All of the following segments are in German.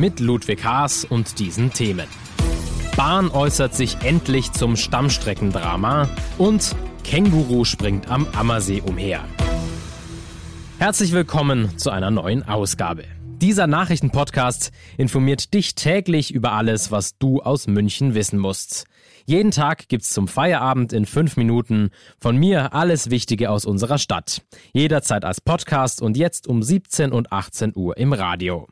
Mit Ludwig Haas und diesen Themen. Bahn äußert sich endlich zum Stammstreckendrama und Känguru springt am Ammersee umher. Herzlich willkommen zu einer neuen Ausgabe. Dieser Nachrichtenpodcast informiert dich täglich über alles, was du aus München wissen musst. Jeden Tag gibt's zum Feierabend in fünf Minuten von mir alles Wichtige aus unserer Stadt. Jederzeit als Podcast und jetzt um 17 und 18 Uhr im Radio.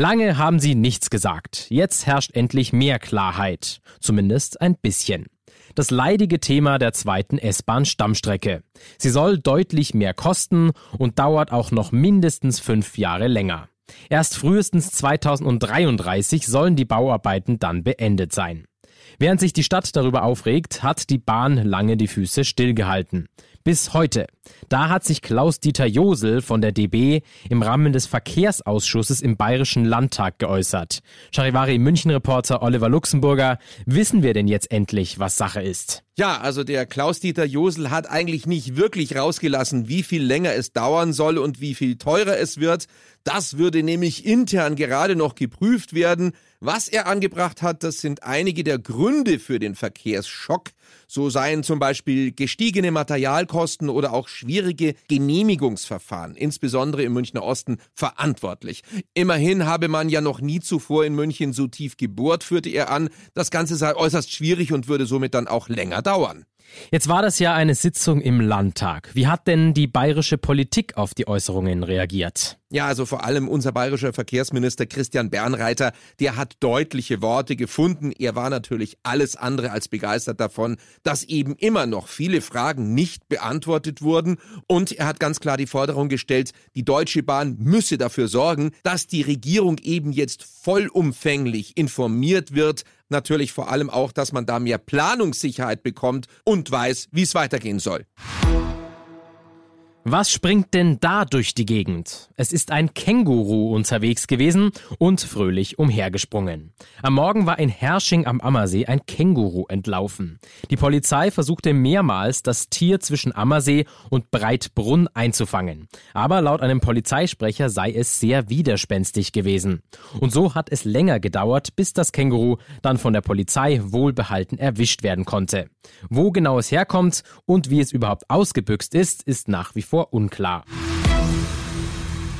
Lange haben sie nichts gesagt. Jetzt herrscht endlich mehr Klarheit. Zumindest ein bisschen. Das leidige Thema der zweiten S-Bahn-Stammstrecke. Sie soll deutlich mehr kosten und dauert auch noch mindestens fünf Jahre länger. Erst frühestens 2033 sollen die Bauarbeiten dann beendet sein. Während sich die Stadt darüber aufregt, hat die Bahn lange die Füße stillgehalten. Bis heute. Da hat sich Klaus-Dieter Josel von der DB im Rahmen des Verkehrsausschusses im Bayerischen Landtag geäußert. Charivari München-Reporter Oliver Luxemburger, wissen wir denn jetzt endlich, was Sache ist? Ja, also der Klaus-Dieter Josel hat eigentlich nicht wirklich rausgelassen, wie viel länger es dauern soll und wie viel teurer es wird. Das würde nämlich intern gerade noch geprüft werden. Was er angebracht hat, das sind einige der Gründe für den Verkehrsschock. So seien zum Beispiel gestiegene Materialkosten oder auch schwierige Genehmigungsverfahren, insbesondere im Münchner Osten, verantwortlich. Immerhin habe man ja noch nie zuvor in München so tief gebohrt, führte er an. Das Ganze sei äußerst schwierig und würde somit dann auch länger dauern. Jetzt war das ja eine Sitzung im Landtag. Wie hat denn die bayerische Politik auf die Äußerungen reagiert? Ja, also vor allem unser bayerischer Verkehrsminister Christian Bernreiter, der hat deutliche Worte gefunden. Er war natürlich alles andere als begeistert davon, dass eben immer noch viele Fragen nicht beantwortet wurden. Und er hat ganz klar die Forderung gestellt, die Deutsche Bahn müsse dafür sorgen, dass die Regierung eben jetzt vollumfänglich informiert wird. Natürlich vor allem auch, dass man da mehr Planungssicherheit bekommt und weiß, wie es weitergehen soll. Was springt denn da durch die Gegend? Es ist ein Känguru unterwegs gewesen und fröhlich umhergesprungen. Am Morgen war in Hersching am Ammersee ein Känguru entlaufen. Die Polizei versuchte mehrmals, das Tier zwischen Ammersee und Breitbrunn einzufangen. Aber laut einem Polizeisprecher sei es sehr widerspenstig gewesen. Und so hat es länger gedauert, bis das Känguru dann von der Polizei wohlbehalten erwischt werden konnte. Wo genau es herkommt und wie es überhaupt ausgebüxt ist, ist nach wie vor unklar.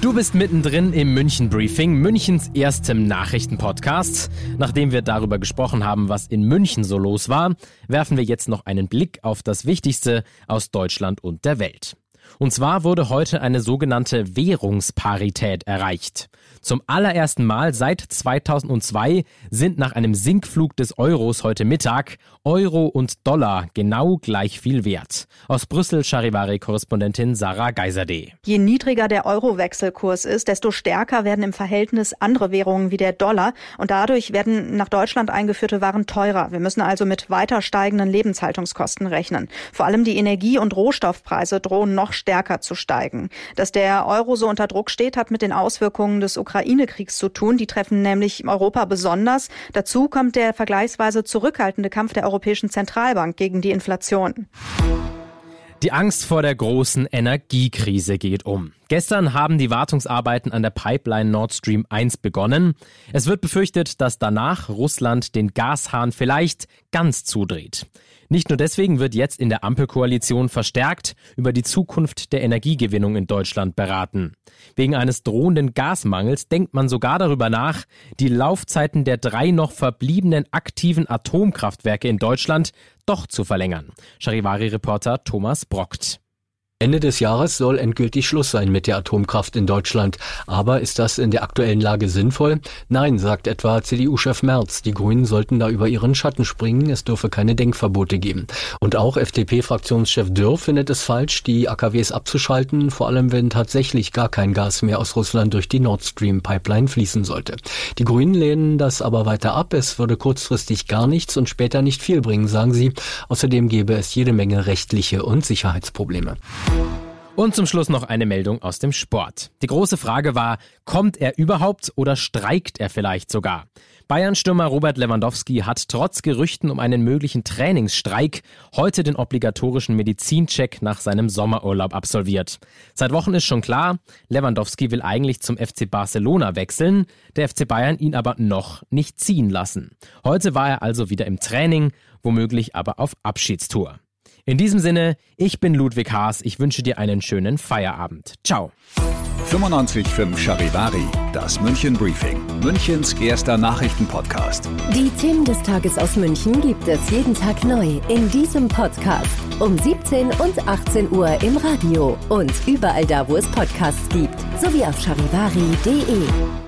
Du bist mittendrin im München Briefing, Münchens erstem Nachrichtenpodcast. Nachdem wir darüber gesprochen haben, was in München so los war, werfen wir jetzt noch einen Blick auf das Wichtigste aus Deutschland und der Welt. Und zwar wurde heute eine sogenannte Währungsparität erreicht. Zum allerersten Mal seit 2002 sind nach einem Sinkflug des Euros heute Mittag Euro und Dollar genau gleich viel wert. Aus Brüssel Charivari-Korrespondentin Sarah Geiserde. Je niedriger der Euro-Wechselkurs ist, desto stärker werden im Verhältnis andere Währungen wie der Dollar und dadurch werden nach Deutschland eingeführte Waren teurer. Wir müssen also mit weiter steigenden Lebenshaltungskosten rechnen. Vor allem die Energie- und Rohstoffpreise drohen noch stärker zu steigen. Dass der Euro so unter Druck steht, hat mit den Auswirkungen des Ukraine-Kriegs zu tun. Die treffen nämlich Europa besonders. Dazu kommt der vergleichsweise zurückhaltende Kampf der Europäischen Zentralbank gegen die Inflation. Die Angst vor der großen Energiekrise geht um. Gestern haben die Wartungsarbeiten an der Pipeline Nord Stream 1 begonnen. Es wird befürchtet, dass danach Russland den Gashahn vielleicht ganz zudreht. Nicht nur deswegen wird jetzt in der Ampelkoalition verstärkt über die Zukunft der Energiegewinnung in Deutschland beraten. Wegen eines drohenden Gasmangels denkt man sogar darüber nach, die Laufzeiten der drei noch verbliebenen aktiven Atomkraftwerke in Deutschland doch zu verlängern. Charivari-Reporter Thomas Brockt. Ende des Jahres soll endgültig Schluss sein mit der Atomkraft in Deutschland. Aber ist das in der aktuellen Lage sinnvoll? Nein, sagt etwa CDU-Chef Merz. Die Grünen sollten da über ihren Schatten springen. Es dürfe keine Denkverbote geben. Und auch FDP-Fraktionschef Dürr findet es falsch, die AKWs abzuschalten, vor allem wenn tatsächlich gar kein Gas mehr aus Russland durch die Nord Stream Pipeline fließen sollte. Die Grünen lehnen das aber weiter ab. Es würde kurzfristig gar nichts und später nicht viel bringen, sagen sie. Außerdem gäbe es jede Menge rechtliche und Sicherheitsprobleme. Und zum Schluss noch eine Meldung aus dem Sport. Die große Frage war, kommt er überhaupt oder streikt er vielleicht sogar? Bayern-Stürmer Robert Lewandowski hat trotz Gerüchten um einen möglichen Trainingsstreik heute den obligatorischen Medizincheck nach seinem Sommerurlaub absolviert. Seit Wochen ist schon klar, Lewandowski will eigentlich zum FC Barcelona wechseln, der FC Bayern ihn aber noch nicht ziehen lassen. Heute war er also wieder im Training, womöglich aber auf Abschiedstour. In diesem Sinne, ich bin Ludwig Haas. Ich wünsche dir einen schönen Feierabend. Ciao. 95.5 Charivari, das München Briefing, Münchens erster Nachrichtenpodcast. Die Themen des Tages aus München gibt es jeden Tag neu in diesem Podcast. Um 17 und 18 Uhr im Radio und überall da, wo es Podcasts gibt, sowie auf charivari.de.